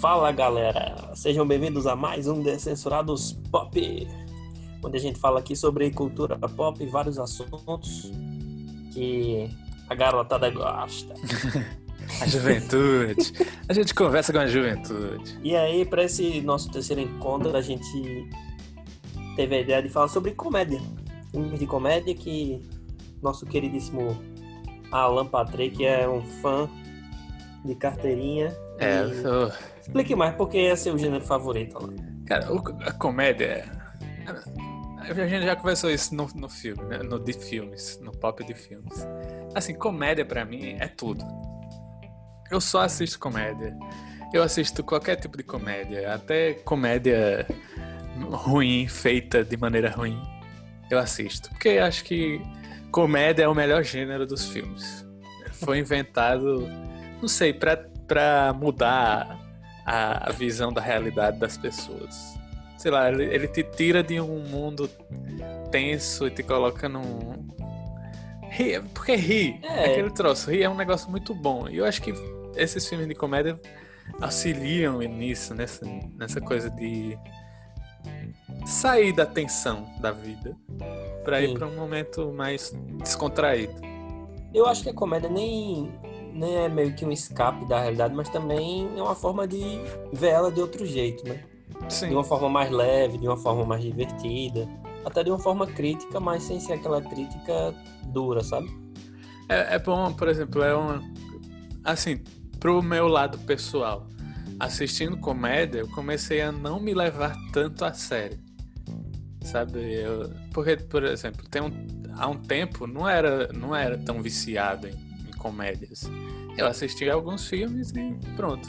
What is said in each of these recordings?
Fala galera, sejam bem-vindos a mais um Descensurados Pop, onde a gente fala aqui sobre cultura pop e vários assuntos que a garotada gosta. a juventude. A gente conversa com a juventude. E aí, para esse nosso terceiro encontro, a gente teve a ideia de falar sobre comédia. Filmes de comédia que nosso queridíssimo Alan Patrick é um fã de carteirinha. É, eu sou... Explique mais, porque é seu gênero favorito, Alan. Cara, a comédia. A gente já conversou isso no, no filme, né? no de filmes, no pop de filmes. Assim, comédia para mim é tudo. Eu só assisto comédia. Eu assisto qualquer tipo de comédia, até comédia ruim, feita de maneira ruim. Eu assisto. Porque acho que comédia é o melhor gênero dos filmes. Foi inventado, não sei, para mudar a, a, visão da realidade das pessoas. Sei lá, ele, ele te tira de um mundo tenso e te coloca num. Ri, porque ri, é. aquele troço, ri é um negócio muito bom. E eu acho que esses filmes de comédia auxiliam nisso, nessa, nessa coisa de sair da tensão da vida para ir para um momento mais descontraído. Eu acho que a comédia nem, nem é meio que um escape da realidade, mas também é uma forma de ver ela de outro jeito, né? Sim. De uma forma mais leve, de uma forma mais divertida, até de uma forma crítica, mas sem ser aquela crítica dura, sabe? É, é bom, por exemplo, é uma. Assim, pro meu lado pessoal, assistindo comédia, eu comecei a não me levar tanto a sério. Sabe? Eu, porque, por exemplo, tem um, há um tempo não era, não era tão viciado em comédias. Eu assisti alguns filmes e pronto.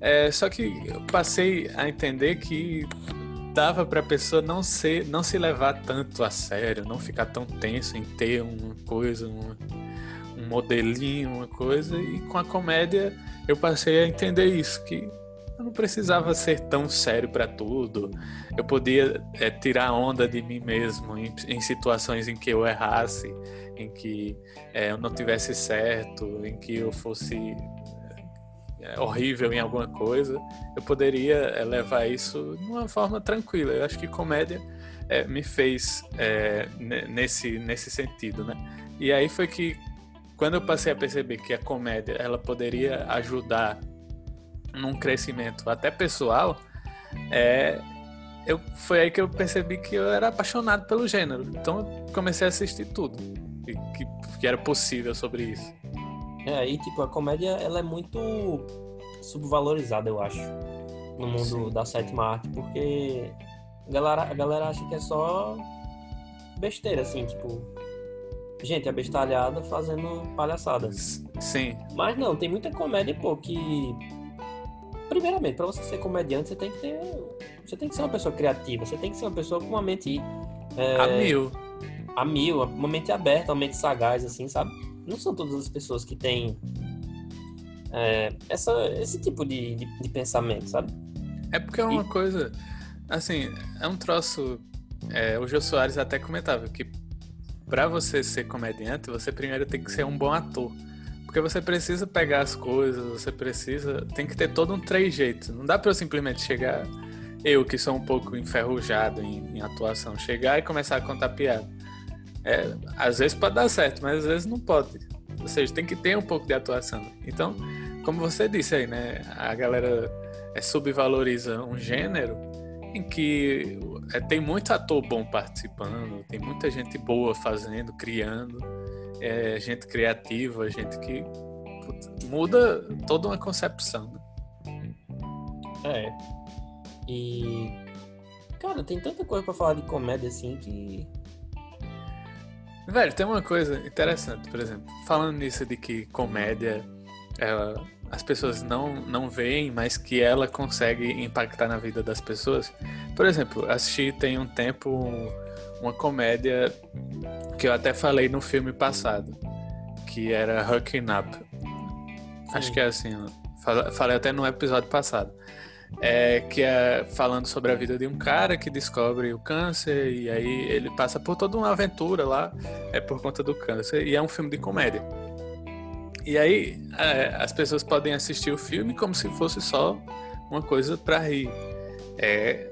É, só que eu passei a entender que dava para a pessoa não ser, não se levar tanto a sério, não ficar tão tenso em ter uma coisa, uma, um modelinho, uma coisa. E com a comédia eu passei a entender isso que eu não precisava ser tão sério para tudo. Eu podia é, tirar onda de mim mesmo em, em, situações em que eu errasse, em que é, eu não tivesse certo, em que eu fosse é, horrível em alguma coisa. Eu poderia é, levar isso de uma forma tranquila. Eu acho que comédia é, me fez é, nesse, nesse sentido, né? E aí foi que quando eu passei a perceber que a comédia ela poderia ajudar num crescimento até pessoal, é, eu, foi aí que eu percebi que eu era apaixonado pelo gênero. Então eu comecei a assistir tudo que, que era possível sobre isso. É, e tipo, a comédia ela é muito subvalorizada, eu acho, no mundo Sim. da sétima arte, porque a galera, a galera acha que é só besteira, assim, tipo, gente abestalhada fazendo palhaçadas. Sim. Mas não, tem muita comédia, pô, que primeiramente, para você ser comediante, você tem que ter. Você tem que ser uma pessoa criativa, você tem que ser uma pessoa com uma mente. É, a mil. A mil, uma mente aberta, uma mente sagaz, assim, sabe? Não são todas as pessoas que têm é, essa, esse tipo de, de, de, pensamento, sabe? É porque é uma e... coisa. Assim, é um troço. É, o Jô Soares até comentava que para você ser comediante, você primeiro tem que ser um bom ator. Porque você precisa pegar as coisas, você precisa. Tem que ter todo um trejeito. Não dá para eu simplesmente chegar, eu que sou um pouco enferrujado em, em, atuação, chegar e começar a contar piada. É, às vezes pode dar certo, mas às vezes não pode. Ou seja, tem que ter um pouco de atuação. Então, como você disse aí, né? A galera é, subvaloriza um gênero em que é, tem muito ator bom participando, tem muita gente boa fazendo, criando é gente criativa, gente que muda toda uma concepção. Né? É. E. Cara, tem tanta coisa para falar de comédia assim que. Velho, tem uma coisa interessante, por exemplo, falando nisso de que comédia ela, as pessoas não, não veem, mas que ela consegue impactar na vida das pessoas. Por exemplo, assisti tem um tempo uma comédia que eu até falei no filme passado, que era Hooking Up. Acho que é assim, falei até no episódio passado. É, que é falando sobre a vida de um cara que descobre o câncer e aí ele passa por toda uma aventura lá é por conta do câncer e é um filme de comédia. E aí é, as pessoas podem assistir o filme como se fosse só uma coisa para rir. É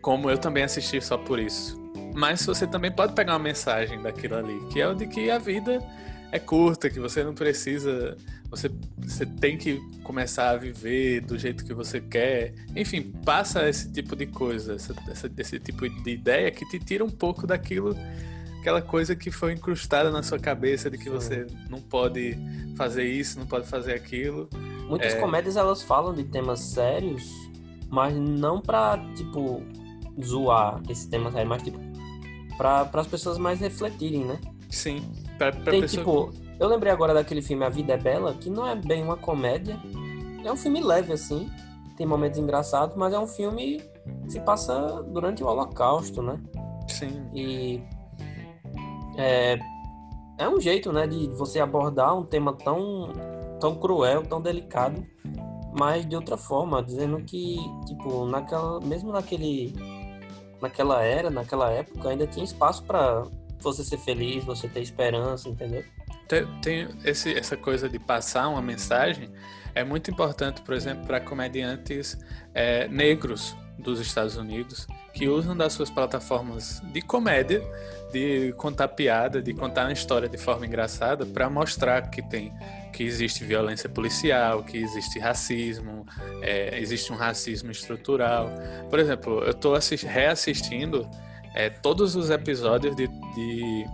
como eu também assisti só por isso. Mas você também pode pegar uma mensagem daquilo ali, que é o de que a vida é curta, que você não precisa. Você, você tem que começar a viver do jeito que você quer. Enfim, passa esse tipo de coisa, essa, essa, esse tipo de ideia que te tira um pouco daquilo, aquela coisa que foi incrustada na sua cabeça de que Sim. você não pode fazer isso, não pode fazer aquilo. Muitas é... comédias elas falam de temas sérios, mas não pra, tipo, zoar esse tema sério, mas tipo, pra, as pessoas mais refletirem, né? Sim. Pra, pra Tem, pessoa... tipo, eu lembrei agora daquele filme A Vida é Bela, que não é bem uma comédia. É um filme leve, assim. Tem momentos engraçados, mas é um filme que se passa durante o Holocausto, né? Sim. E é, é um jeito, né, de você abordar um tema tão, tão cruel, tão delicado, mas de outra forma, dizendo que, tipo, naquela, mesmo naquele, naquela era, naquela época, ainda tinha espaço para você ser feliz, você ter esperança, entendeu? Tem, tem esse, essa coisa de passar uma mensagem é muito importante, por exemplo, para comediantes é, negros dos Estados Unidos que usam das suas plataformas de comédia, de contar piada, de contar uma história de forma engraçada para mostrar que tem que existe violência policial, que existe racismo, é, existe um racismo estrutural. Por exemplo, eu estou reassistindo é, todos os episódios de, de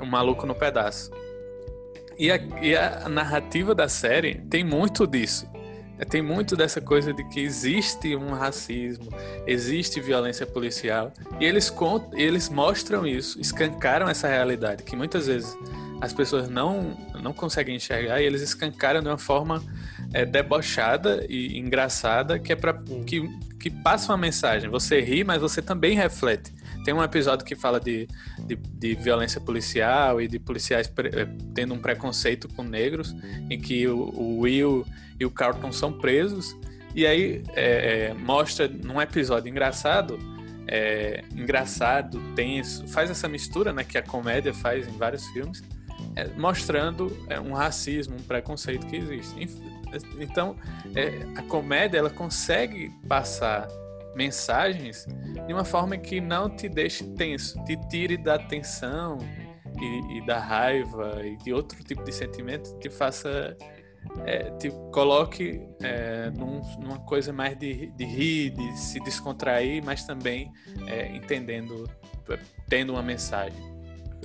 Um Maluco no Pedaço. E a, e a narrativa da série tem muito disso. É, tem muito dessa coisa de que existe um racismo, existe violência policial, e eles, contam, eles mostram isso, escancaram essa realidade, que muitas vezes as pessoas não, não conseguem enxergar, e eles escancaram de uma forma é, debochada e engraçada, que é para que, que passa uma mensagem. Você ri, mas você também reflete. Tem um episódio que fala de, de, de violência policial e de policiais pre, eh, tendo um preconceito com negros, em que o, o Will e o Carlton são presos. E aí é, mostra num episódio engraçado, é, engraçado, tenso, faz essa mistura né, que a comédia faz em vários filmes, é, mostrando um racismo, um preconceito que existe. Então, a comédia ela consegue passar mensagens de uma forma que não te deixe tenso, te tire da tensão e, e da raiva e de outro tipo de sentimento, te faça é, te coloque é, num, numa coisa mais de, de rir, de se descontrair, mas também é, entendendo, tendo uma mensagem.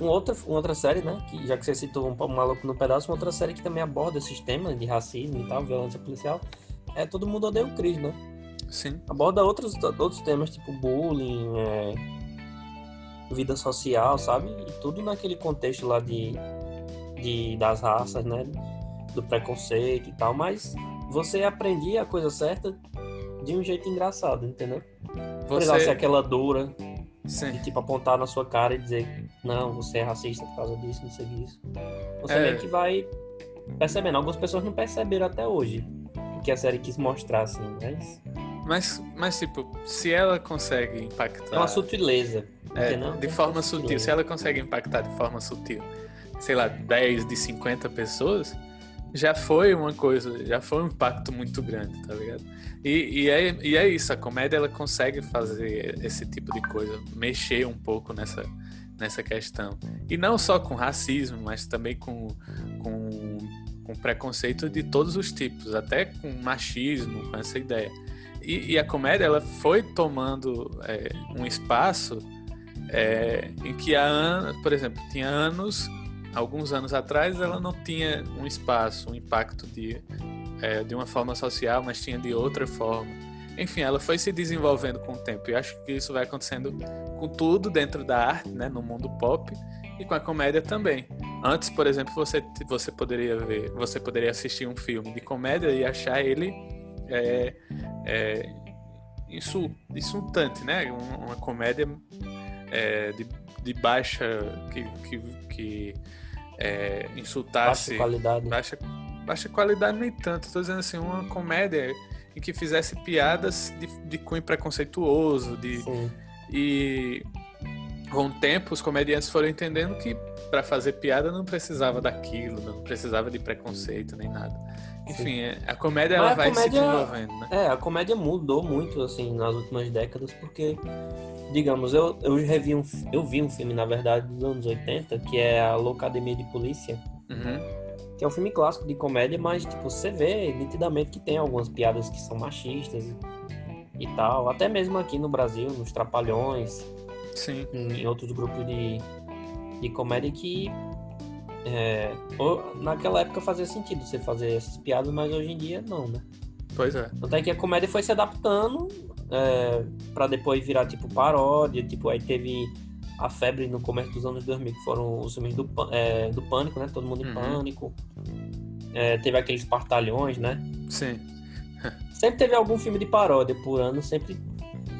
Uma outra, uma outra série, né? Que, já que você citou um, um maluco no pedaço, uma outra série que também aborda esses temas de racismo e tal, violência policial, é Todo Mundo Odeia o Cris, né? Sim. Aborda outros, outros temas, tipo bullying, é, vida social, sabe? E tudo naquele contexto lá de, de, das raças, né? Do preconceito e tal, mas você aprendia a coisa certa de um jeito engraçado, entendeu? Você... Por ser aquela dura, Sim. de tipo apontar na sua cara e dizer, não, você é racista por causa disso, não sei disso. Você é... meio que vai percebendo. Algumas pessoas não perceberam até hoje o que a série quis mostrar, assim, mas mas, mas, tipo, se ela consegue impactar. É uma sutileza. É, de é forma sutil. Se ela consegue impactar de forma sutil, sei lá, 10 de 50 pessoas, já foi uma coisa, já foi um impacto muito grande, tá ligado? E, e, é, e é isso, a comédia ela consegue fazer esse tipo de coisa, mexer um pouco nessa, nessa questão. E não só com racismo, mas também com, com, com preconceito de todos os tipos, até com machismo, com essa ideia. E, e a comédia ela foi tomando é, um espaço é, em que há por exemplo, tinha anos, alguns anos atrás, ela não tinha um espaço, um impacto de, é, de uma forma social, mas tinha de outra forma. Enfim, ela foi se desenvolvendo com o tempo. E acho que isso vai acontecendo com tudo dentro da arte, né, no mundo pop e com a comédia também. Antes, por exemplo, você, você poderia ver, você poderia assistir um filme de comédia e achar ele é, é, insultante, né? Uma, uma comédia é, de, de, baixa que, que, que é, insultasse baixa qualidade. Baixa, baixa qualidade nem tanto. Estou dizendo assim, uma comédia em que fizesse piadas de, de cunho preconceituoso, de Sim. e com o tempo, os comediantes foram entendendo que para fazer piada não precisava daquilo, não precisava de preconceito nem nada. Enfim, é, a comédia ela a vai se comédia- desenvolvendo, né? É, a comédia mudou muito, assim, nas últimas décadas, porque, digamos, eu, eu revi um, eu vi um filme, na verdade, dos anos 80, que é a Loucademia de Polícia, Uhum. que é um filme clássico de comédia, mas, tipo, você vê nitidamente que tem algumas piadas que são machistas e, e tal, até mesmo aqui no Brasil, nos Trapalhões, Sim. em outros grupos de, de comédia que é, ou- naquela época fazia sentido você fazer essas piadas, mas hoje em dia não, né? Pois é. Tanto é que a comédia foi se adaptando é, para depois virar tipo paródia, tipo aí teve a febre no começo dos anos 2000 que foram os filmes do, é, do Pânico, né? Todo mundo em Uhum. Pânico. É, teve aqueles partalhões, né? Sim. Sempre teve algum filme de paródia por ano, sempre,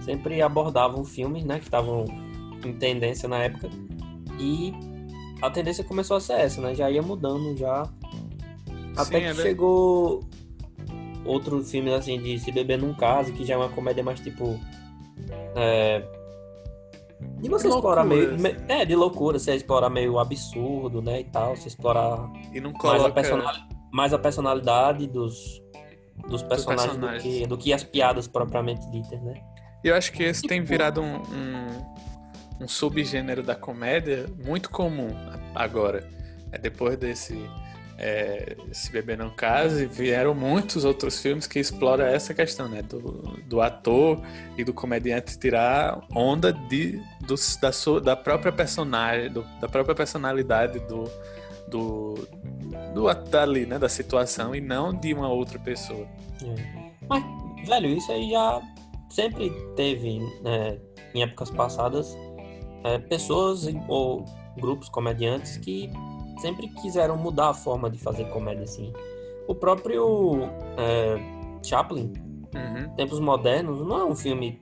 sempre abordavam filmes, né, que estavam em tendência na época. E a tendência começou a ser essa, né? Já ia mudando já. Até Sim, que é chegou outro filme assim de Se Beber Num Caso, que já é uma comédia mais tipo. É, de você De explorar meio. loucura, me- É, de loucura, você explorar meio absurdo, né? E tal, você explorar E não mais a, coloca. personali- mais a personalidade dos, dos personagens, personagens. Do, que, do que as piadas propriamente ditas, né? E eu acho que esse tem Tipo- virado um, um, um subgênero da comédia muito comum agora. É depois desse é, Se Beber Não Case, vieram muitos outros filmes que exploram essa questão, né? Do, do ator e do comediante tirar onda de, dos- da, sua, da própria personagem, do- da própria personalidade do, do, do dali, né? Da situação e não de uma outra pessoa. É. Mas, velho, isso aí já sempre teve, né, em épocas passadas, é, pessoas ou grupos comediantes que sempre quiseram mudar a forma de fazer comédia, assim. O próprio é, Chaplin, Uhum. Tempos Modernos, não é um filme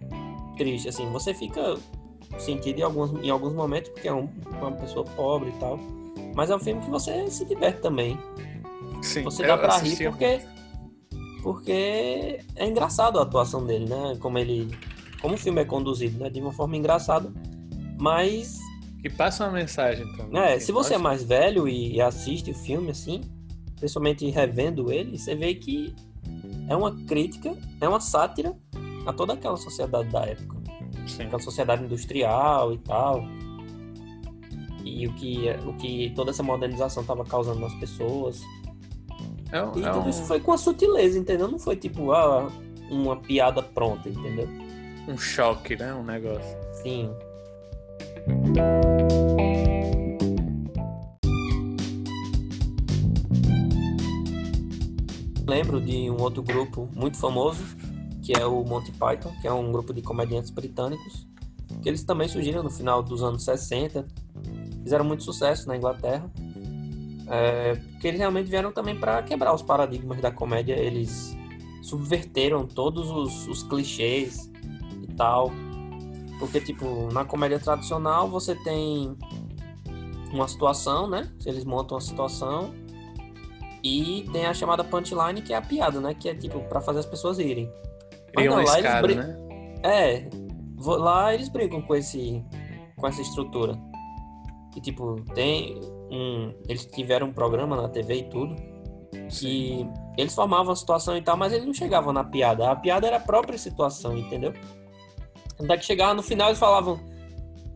triste, assim, você fica sentido em alguns, em alguns momentos, porque é um- uma pessoa pobre e tal, mas é um filme que você se diverte também. Sim, Você dá pra rir porque, porque é engraçado a atuação dele, né? Como ele. Como o filme é conduzido, né? De uma forma engraçada. Mas, Que passa uma mensagem também. é, assim, se você é mais velho e, assiste o filme assim, principalmente revendo ele, você vê que é uma crítica, é uma sátira a toda aquela sociedade da época. Sim. Aquela sociedade industrial e tal. E o que, o que toda essa modernização estava causando nas pessoas. É, E é tudo um, isso foi com a sutileza, entendeu? Não foi tipo, ah, uma piada pronta, entendeu? um choque, né? Um negócio. Sim. Lembro de um outro grupo muito famoso, que é o Monty Python, que é um grupo de comediantes britânicos, que eles também surgiram no final dos anos 60, fizeram muito sucesso na Inglaterra, é, porque eles realmente vieram também para quebrar os paradigmas da comédia, eles subverteram todos os, os clichês e tal, porque, tipo, na comédia tradicional você tem uma situação, né? Eles montam uma situação e tem a chamada punchline, que é a piada, né? Que é, tipo, pra fazer as pessoas irem. Mas Cria não, uma lá eles escada, brin- né? É, lá eles brincam com esse com essa estrutura. E, tipo, tem um... Eles tiveram um programa na TV e tudo, que eles formavam a situação e tal, mas eles não chegavam na piada. A piada era a própria situação, entendeu? Até que chegava no final eles falavam,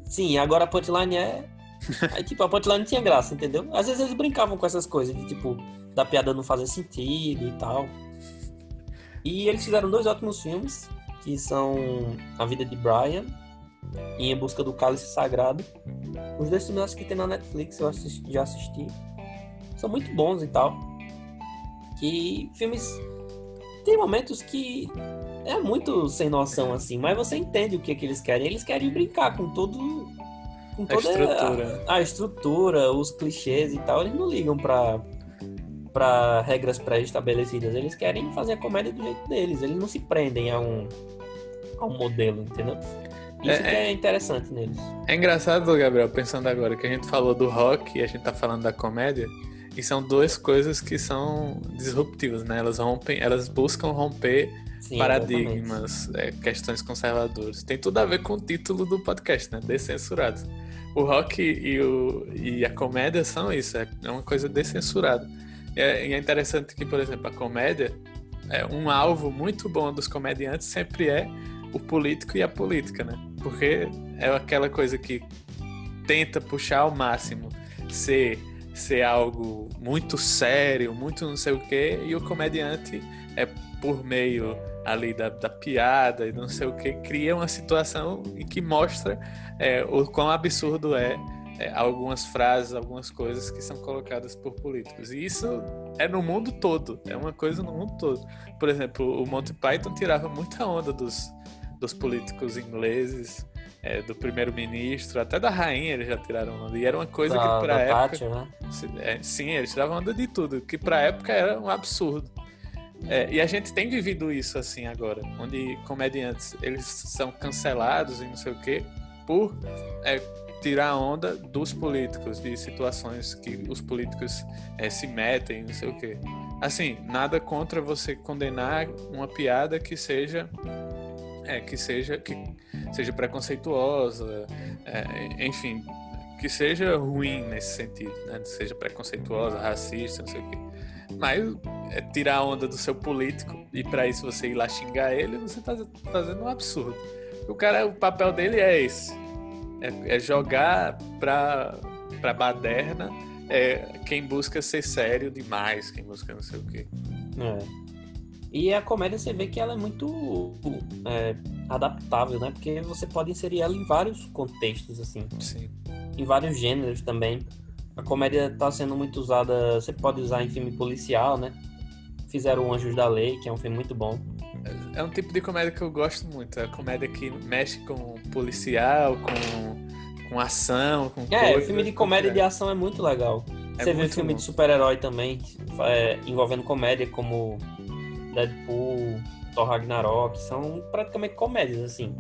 sim, agora a punchline é. Aí, tipo, a punchline não tinha graça, entendeu? Às vezes eles brincavam com essas coisas, de tipo, da piada não fazer sentido e tal. E eles fizeram dois ótimos filmes, que são A Vida de Brian e Em Busca do Cálice Sagrado. Os dois filmes que tem na Netflix, eu assisti- já assisti. São muito bons e tal. Que filmes. Tem momentos que é muito sem noção assim, mas você entende o que, que eles querem. Eles querem brincar com todo. Com A toda estrutura. A, a estrutura, os clichês e tal. Eles não ligam pra, pra regras pré-estabelecidas. Eles querem fazer a comédia do jeito deles. Eles não se prendem a um, a um modelo, entendeu? Isso É, que é interessante neles. É engraçado, Gabriel, pensando agora que a gente falou do rock e a gente tá falando da comédia, e são duas coisas que são disruptivas, né? Elas rompem, elas buscam romper Sim, paradigmas, é, questões conservadoras. Tem tudo a ver com o título do podcast, né? Descensurados. o rock e, o, e a comédia são isso, é, é uma coisa descensurada. E é, e é interessante que, por exemplo, a comédia, é um alvo muito bom dos comediantes sempre é o político e a política, né? Porque é aquela coisa que tenta puxar ao máximo ser ser algo muito sério, muito não sei o quê, e o comediante é por meio ali da, da piada e não sei o que, cria uma situação em que mostra é, o quão absurdo é, é, algumas frases, algumas coisas que são colocadas por políticos. E isso é no mundo todo, é uma coisa no mundo todo. Por exemplo, o Monty Python tirava muita onda dos, dos políticos ingleses, é, do primeiro-ministro, até da rainha eles já tiraram onda. E era uma coisa da, que pra época. Tati, né? É, sim, eles tiravam onda de tudo, que pra época era um absurdo. É, e a gente tem vivido isso assim agora, onde comediantes eles são cancelados e não sei o quê por é, tirar onda dos políticos, de situações que os políticos é, se metem, não sei o quê. Assim, nada contra você condenar uma piada que seja é, que seja que seja preconceituosa, é, enfim, que seja ruim nesse sentido, né? Seja preconceituosa, racista, não sei o quê. Mas é tirar a onda do seu político e para isso você ir lá xingar ele, você tá fazendo um absurdo. O cara, o papel dele é esse. É, é jogar pra, pra baderna é, quem busca ser sério demais, quem busca não sei o quê. É. E a comédia você vê que ela é muito é, adaptável, né? Porque você pode inserir ela em vários contextos, assim. Sim. Em vários gêneros também. A comédia está sendo muito usada, você pode usar em filme policial, né? Fizeram Anjos da Lei, que é um filme muito bom. É um tipo de comédia que eu gosto muito. É comédia que mexe com policial, com, com ação, com É, coisa, filme de comédia e de ação é muito legal. É você vê filme bom. de super-herói também, é, envolvendo comédia, como Deadpool, Thor Ragnarok, são praticamente comédias, assim.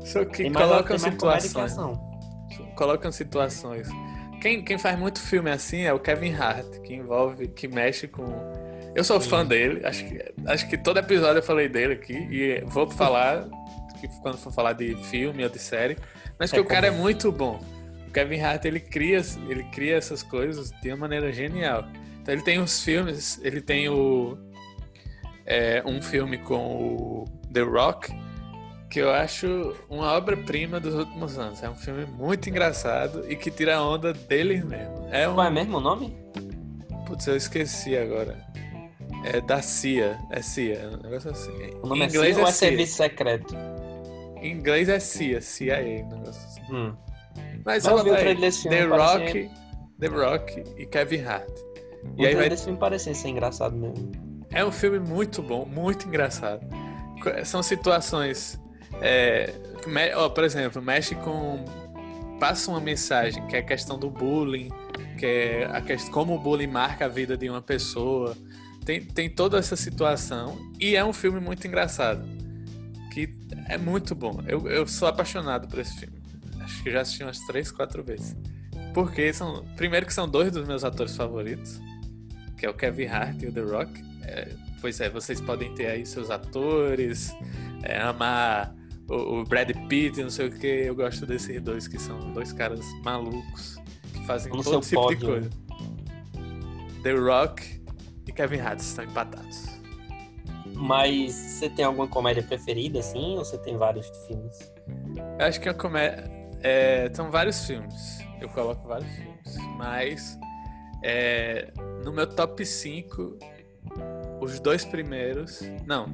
Só que tem colocam situações. Colocam situações quem, quem faz muito filme assim é o Kevin Hart, que envolve, que mexe com. Eu sou fã dele, acho que, acho que todo episódio eu falei dele aqui, e vou falar que quando for falar de filme ou de série, mas que é o cara é muito bom. O Kevin Hart ele cria, ele cria essas coisas de uma maneira genial. Então ele tem uns filmes, ele tem o é, um filme com o The Rock, que eu acho uma obra-prima dos últimos anos. É um filme muito engraçado e que tira a onda deles mesmo. É um... Qual é mesmo o nome? Putz, eu esqueci agora. É da CIA. É CIA, é um negócio assim. O nome em é inglês é, CIA ou é Serviço Secreto? Em inglês é CIA, CIA, um negócio assim. Hum. Mas olha aí, The Rock, The Rock e Kevin Hart. E o aí vai... desse filme parecia ser engraçado mesmo. É um filme muito bom, muito engraçado. São situações é, ó, por exemplo, mexe com. Passa uma mensagem que é a questão do bullying, que é a questão, como o bullying marca a vida de uma pessoa. Tem, tem toda essa situação. E é um filme muito engraçado. Que é muito bom. Eu, eu sou apaixonado por esse filme. Acho que já assisti umas três, quatro vezes. Porque são. Primeiro que são dois dos meus atores favoritos. Que é o Kevin Hart e o The Rock. É, pois é, vocês podem ter aí seus atores, é, amar o, Brad Pitt, não sei o que. Eu gosto desses dois, que são dois caras malucos que fazem Vamos todo tipo pódio. de coisa. The Rock e Kevin Hart estão empatados. Mas você tem alguma comédia preferida, assim, ou você tem vários filmes? Eu acho que a comédia. É, são vários filmes. Eu coloco vários filmes. Mas é, no meu top 5, os dois primeiros. Não,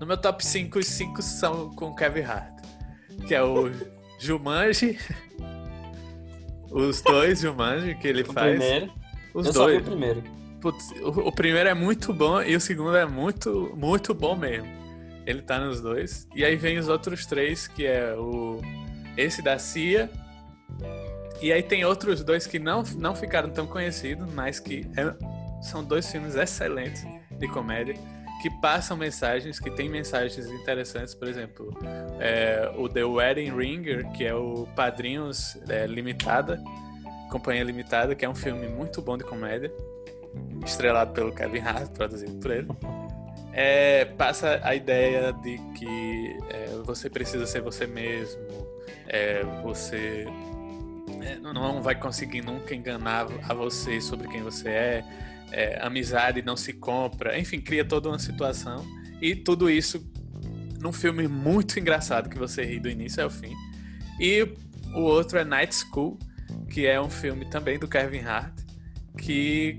no meu top 5, os 5 são com Kevin Hart. Que é o Jumanji. Os dois Jumanji que ele o faz. Primeiro. Os Eu dois. o primeiro. Putz, o, o, primeiro é muito bom e o segundo é muito, muito bom mesmo. Ele tá nos dois. E aí vem os outros três, que é o. Esse da CIA. E aí tem outros dois que não, não ficaram tão conhecidos, mas que é, são dois filmes excelentes de comédia que passam mensagens, que tem mensagens interessantes, por exemplo, é, o The Wedding Ringer, que é o Padrinhos é, Limitada, Companhia Limitada, que é um filme muito bom de comédia, estrelado pelo Kevin Hart, produzido por ele. É, passa a ideia de que é, você precisa ser você mesmo, é, você é, não vai conseguir nunca enganar a você sobre quem você é, é, amizade não se compra, enfim, cria toda uma situação. E tudo isso num filme muito engraçado que você ri do início ao fim. E o outro é Night School, que é um filme também do Kevin Hart, que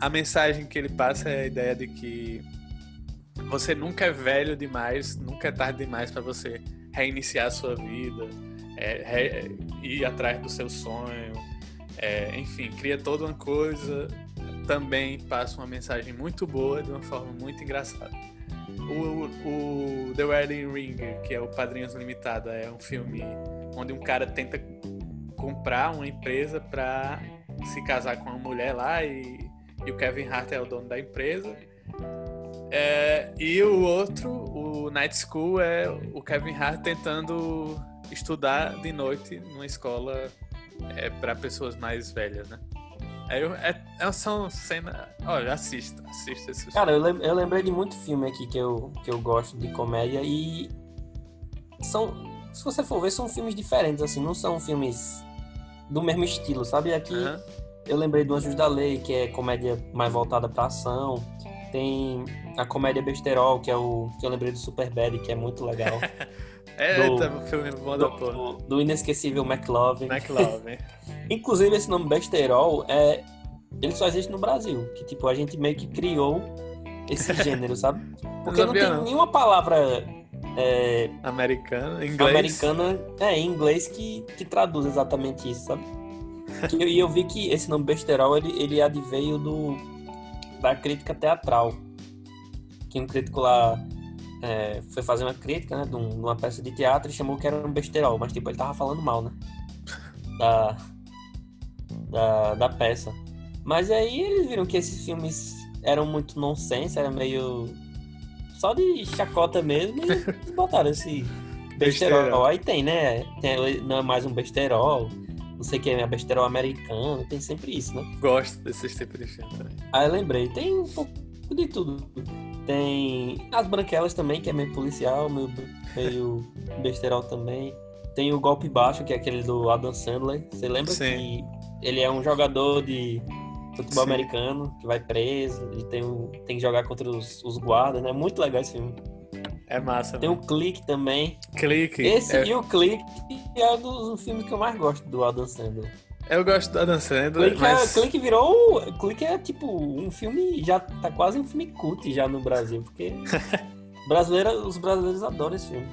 a mensagem que ele passa é a ideia de que você nunca é velho demais, nunca é tarde demais para você reiniciar a sua vida, é, re, ir atrás do seu sonho, é, enfim, cria toda uma coisa, também passa uma mensagem muito boa de uma forma muito engraçada. O, o The Wedding Ring, que é o Padrinhos Limitada, é um filme onde um cara tenta comprar uma empresa para se casar com uma mulher lá e, e, o Kevin Hart é o dono da empresa. É, e o outro, o Night School, é o Kevin Hart tentando estudar de noite numa escola é, para pessoas mais velhas, né? É, é, é são cenas. Olha, assista, assista esse filme. Cara, eu, lem eu lembrei de muito filme aqui que eu, que eu gosto de comédia e. São. Se você for ver, são filmes diferentes, assim, não são filmes do mesmo estilo, sabe? Aqui uhum. eu lembrei do Anjos da Lei, que é comédia mais voltada pra ação. Tem a comédia Besterol, que é o que eu lembrei do Super Bad, que é muito legal. É, do, tá, filme bom do, do, do inesquecível McLovin. McLovin. Inclusive, esse nome besterol é. Ele só existe no Brasil. Que tipo, a gente meio que criou esse gênero, sabe? Porque não, tem nenhuma palavra. É, americana, inglês. Americana, é, em inglês que, que traduz exatamente isso, sabe? E eu, eu vi que esse nome besterol ele, ele adveio do, da crítica teatral. Que um crítico lá é, foi fazer uma crítica, né, de, um, de, uma peça de teatro e chamou que era um besterol, mas tipo, ele tava falando mal, né? Da, da, da peça. Mas aí eles viram que esses filmes eram muito nonsense, era meio só de chacota mesmo e botaram esse besterol. Aí tem, né? Tem, não é mais um besterol, não sei o que é besterol americano, tem sempre isso, né? Gosto desses tipos de filme também. Aí eu lembrei, tem um pouco de tudo. Tem as branquelas também, que é meio policial, meio, meio besterol também. Tem o golpe baixo, que é aquele do Adam Sandler. Você lembra Sim. que ele é um jogador de futebol Sim. americano que vai preso e tem, tem que jogar contra os, os guardas, né? Muito legal esse filme. É massa. Tem o Clique também. Clique. Esse é... e o Clique é um dos filmes que eu mais gosto do Adam Sandler. Eu gosto da Dan Sandler, Clique, mas... é, Clique virou... Clique é tipo um filme... Já tá quase um filme cult já no Brasil, porque... brasileira, os brasileiros adoram esse filme.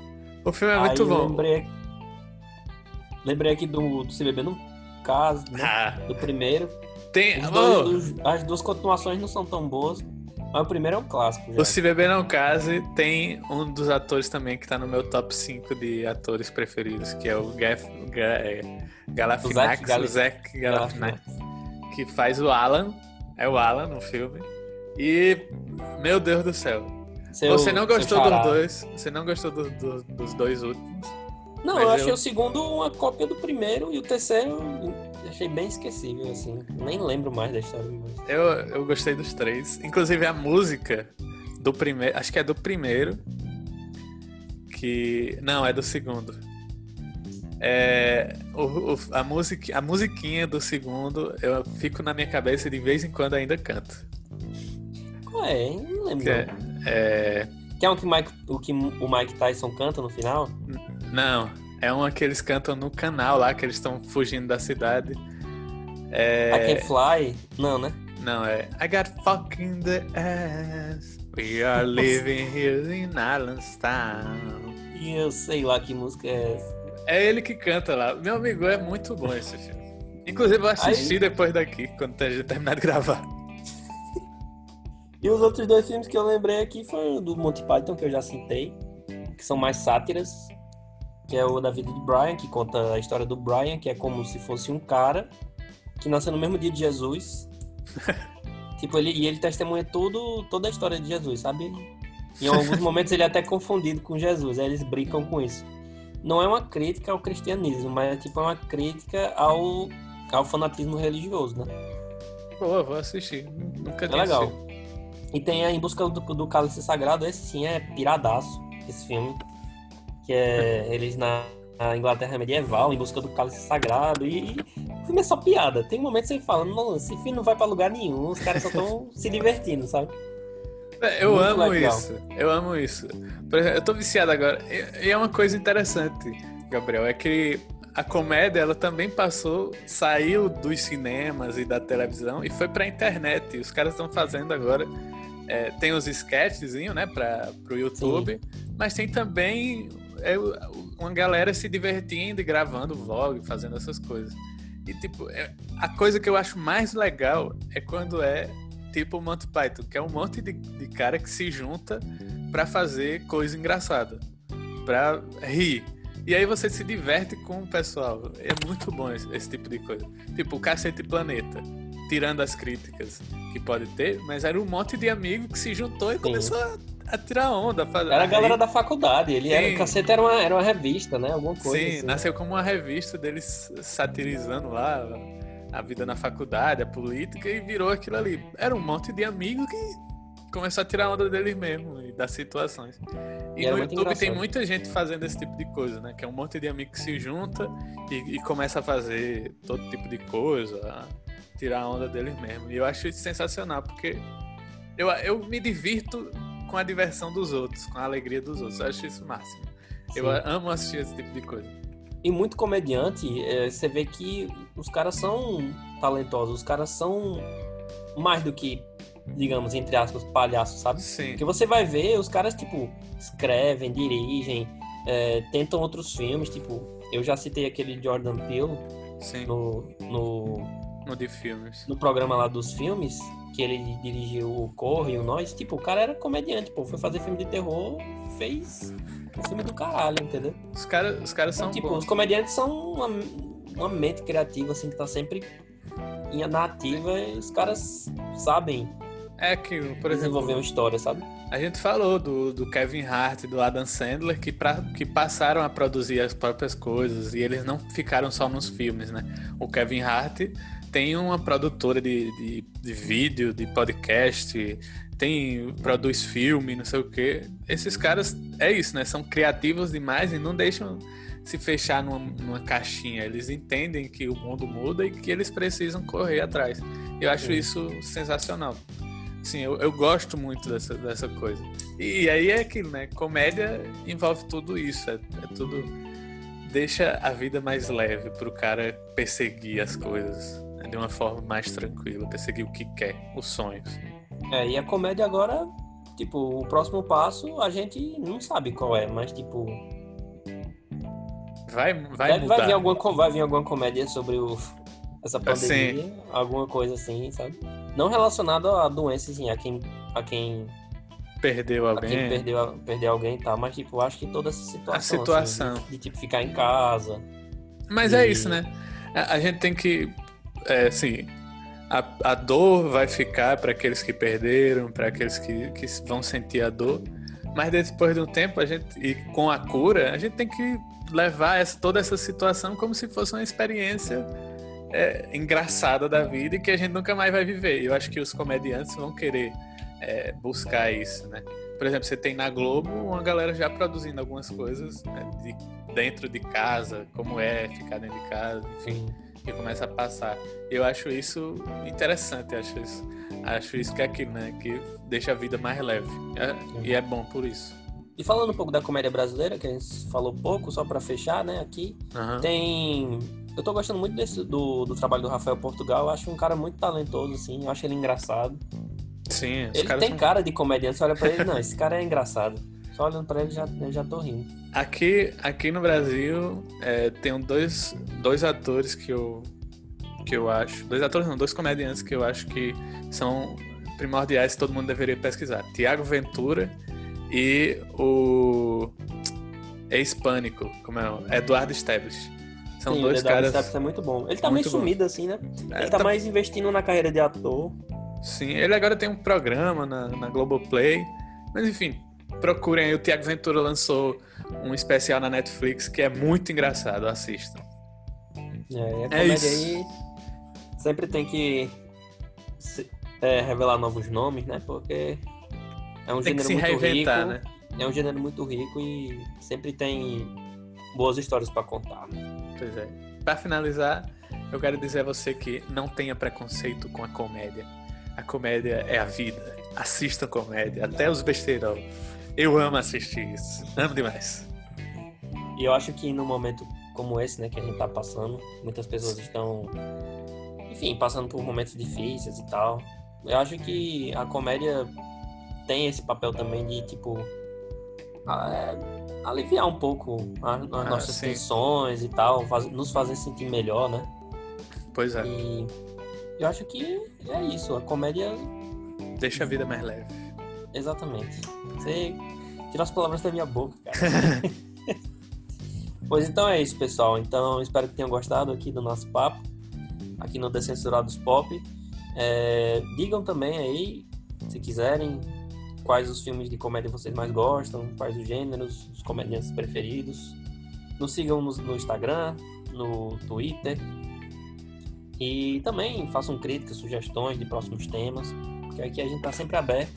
O filme é muito bom. Lembrei, lembrei aqui do, do CBB no caso, né? Ah. Do primeiro. Tem... Dois, oh. as duas continuações não são tão boas. Mas o primeiro é um clássico. Já. O Se Beber Não Case tem um dos atores também que tá no meu top 5 de atores preferidos, que é o Gaff, é, Galafinax, o Zac Galafinax, que faz o Alan, é o Alan no filme. E, meu Deus do céu, seu, você não gostou dos dois, você não gostou do, do, dos dois últimos. Não, eu achei eu... o segundo uma cópia do primeiro e o terceiro achei bem esquecível, assim. Nem lembro mais da história. Mas... Eu, eu gostei dos três. Inclusive a música do primeiro. Acho que é do primeiro. Que. Não, é do segundo. É, o, o, a, music, a musiquinha do segundo eu fico na minha cabeça e de vez em quando ainda canto. Qual é? Não lembro. Que é, é... Que é o que, Mike, o que o Mike Tyson canta no final? Não, é uma que eles cantam no canal lá, que eles estão fugindo da cidade. É... I Can Fly? Não, né? Não, é I got fucking the ass. We are living here in Islandstown. E eu sei lá que música é essa. É ele que canta lá. Meu amigo, é muito bom esse filme. Inclusive, eu assisti Aí... depois daqui, quando a gente terminar de gravar. E os outros dois filmes que eu lembrei aqui foram do Monty Python, que eu já citei, que são mais sátiras, que é o da vida de Brian, que conta a história do Brian, que é como se fosse um cara que nasceu no mesmo dia de Jesus. tipo, ele, e ele testemunha tudo, toda a história de Jesus, sabe? Em alguns momentos ele é até confundido com Jesus, aí eles brincam com isso. Não é uma crítica ao cristianismo, mas é tipo uma crítica ao, ao fanatismo religioso, né? Pô, vou assistir. Nunca é legal. Assistido. E tem a Em Busca do, do Cálice Sagrado, esse sim é piradaço, esse filme. Que é eles na, na Inglaterra medieval, em busca do cálice sagrado, e o filme é só piada. Tem momentos que você fala, não, esse filme não vai pra lugar nenhum, os caras só estão se divertindo, sabe? É, eu Muito amo legal. isso, eu amo isso. Eu tô viciado agora, e é uma coisa interessante, Gabriel, é que a comédia ela também passou, saiu dos cinemas e da televisão e foi pra internet. Os caras estão fazendo agora. É, tem os sketchzinhos, né, para o YouTube, Sim. mas tem também é, uma galera se divertindo e gravando vlog, fazendo essas coisas. E, tipo, é, a coisa que eu acho mais legal é quando é tipo o Monty Python, que é um monte de, de cara que se junta para fazer coisa engraçada, para rir. E aí você se diverte com o pessoal. É muito bom esse, esse tipo de coisa. Tipo, o Cacete Planeta. Tirando as críticas que pode ter, mas era um monte de amigo que se juntou e Sim. começou a, a, tirar onda. Fazer, era a galera da faculdade. Ele era, o Cacete era uma, era uma revista, né? Alguma coisa. Sim, assim. nasceu como uma revista deles satirizando lá a vida na faculdade, a política, e virou aquilo ali. Era um monte de amigo que começou a tirar onda dele mesmo e das situações. E, e no YouTube engraçado. tem muita gente fazendo esse tipo de coisa, né? Que é um monte de amigo que se junta e, e começa a fazer todo tipo de coisa, tirar a onda deles mesmo. E eu acho isso sensacional, porque eu, eu me divirto com a diversão dos outros, com a alegria dos outros. Eu acho isso máximo. Sim. Eu amo assistir esse tipo de coisa. E muito comediante, é, você vê que os caras são talentosos, os caras são mais do que digamos, entre aspas, palhaço, sabe? Sim. Porque você vai ver, os caras, tipo, escrevem, dirigem, é, tentam outros filmes, tipo, eu já citei aquele Jordan Peele Sim. no. no no de filmes. No programa lá dos filmes, que ele dirigiu o Corre e o Nós, tipo, o cara era comediante, pô, foi fazer filme de terror, fez um filme do caralho, entendeu? Os caras os caras então, são. Tipo, bons. os comediantes são uma, uma mente criativa, assim, que tá sempre em nativa e os caras sabem é que, por exemplo. Desenvolver uma história, sabe? A gente falou do, do Kevin Hart e do Adam Sandler que, pra, que passaram a produzir as próprias coisas e eles não ficaram só nos filmes, né? O Kevin Hart tem uma produtora de, de, de vídeo, de podcast, tem produz filme, não sei o quê. Esses caras, é isso, né? São criativos demais e não deixam se fechar numa, numa caixinha. Eles entendem que o mundo muda e que eles precisam correr atrás. Eu acho isso sensacional. Sim, eu, eu gosto muito dessa, dessa coisa. E aí é aquilo, né? Comédia envolve tudo isso. É, é tudo. Deixa a vida mais leve pro cara perseguir as coisas? De uma forma mais tranquila, perseguir o que quer, os sonhos. É, e a comédia agora, tipo, o próximo passo a gente não sabe qual é, mas tipo. Vai, vai, Deve, vai, vir alguma, vai vir alguma comédia sobre o, essa pandemia, assim. alguma coisa assim, sabe? Não relacionado a doenças, assim, a quem, a quem perdeu alguém. A quem perdeu, perdeu alguém e tal, mas tipo, acho que toda essa situação. A situação. Assim, de, de, tipo, ficar em casa. Mas é isso, né? A, a gente tem que. É, assim, a, a dor vai ficar para aqueles que perderam, para aqueles que, que vão sentir a dor. Mas depois de um tempo, a gente, e com a cura, a gente tem que levar essa, toda essa situação como se fosse uma experiência é, engraçada da vida e que a gente nunca mais vai viver. Eu acho que os comediantes vão querer é, buscar isso, né? Por exemplo, você tem na Globo uma galera já produzindo algumas coisas né, de, dentro de casa, como é ficar dentro de casa, enfim, e começa a passar. Eu acho isso interessante, acho isso, acho isso que é aquilo, né? Que deixa a vida mais leve. É, e é bom por isso. E falando um pouco da comédia brasileira, que a gente falou pouco, só para fechar, né, aqui, uhum. tem eu tô gostando muito desse, do, do trabalho do Rafael Portugal. Eu acho um cara muito talentoso, assim. Eu acho ele engraçado. Sim, Ele tem são... cara de comediante. Você olha pra ele, não, esse cara é engraçado. Só olhando pra ele, já, eu já tô rindo. Aqui, aqui no Brasil, é, tem dois, dois atores que eu, que eu acho... Dois atores não, dois comediantes que eu acho que são primordiais todo mundo deveria pesquisar. Tiago Ventura e o ex-pânico, como é? Eduardo Stablish. São Sim, dois caras. Steps é muito bom. Ele tá meio sumido, assim, né? É, ele tá, tá, mais investindo na carreira de ator. Sim, ele agora tem um programa na, na Globoplay. Mas enfim, procurem aí. O Tiago Ventura lançou um especial na Netflix que é muito engraçado. Assistam. É, a é comédia é aí sempre tem que é, revelar novos nomes, né? Porque é um tem gênero muito rico. Né? É um gênero muito rico e sempre tem boas histórias para contar. Pois é. Para finalizar, eu quero dizer a você que não tenha preconceito com a comédia. A comédia é a vida. Assista comédia, até os besteirão. Eu amo assistir isso. Amo demais. E eu acho que no momento como esse, né, que a gente tá passando, muitas pessoas estão, enfim, passando por momentos difíceis e tal. Eu acho que a comédia tem esse papel também de, tipo, é, aliviar um pouco as, as ah, nossas sim. tensões e tal, faz, nos fazer sentir melhor, né? Pois é. E eu acho que é isso. A comédia. Deixa a vida mais leve. Exatamente. Você tirou as palavras da minha boca, cara. pois então é isso, pessoal. Então espero que tenham gostado aqui do nosso papo, aqui no Descensurados Pop. É, digam também aí, se quiserem, quais os filmes de comédia vocês mais gostam, quais os gêneros, os comediantes preferidos. Nos sigam no, no Instagram, no Twitter, e também façam críticas, sugestões de próximos temas, porque aqui a gente está sempre aberto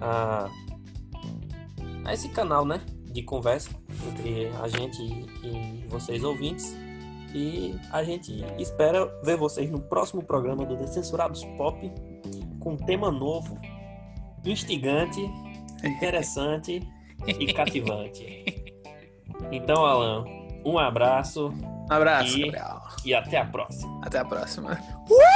a, a, esse canal né, de conversa entre a gente e vocês ouvintes. E a gente espera ver vocês no próximo programa do Descensurados Pop com um tema novo, instigante, interessante e cativante. Então, Alan, um abraço. Um abraço, e, e até a próxima. Até a próxima. Uh!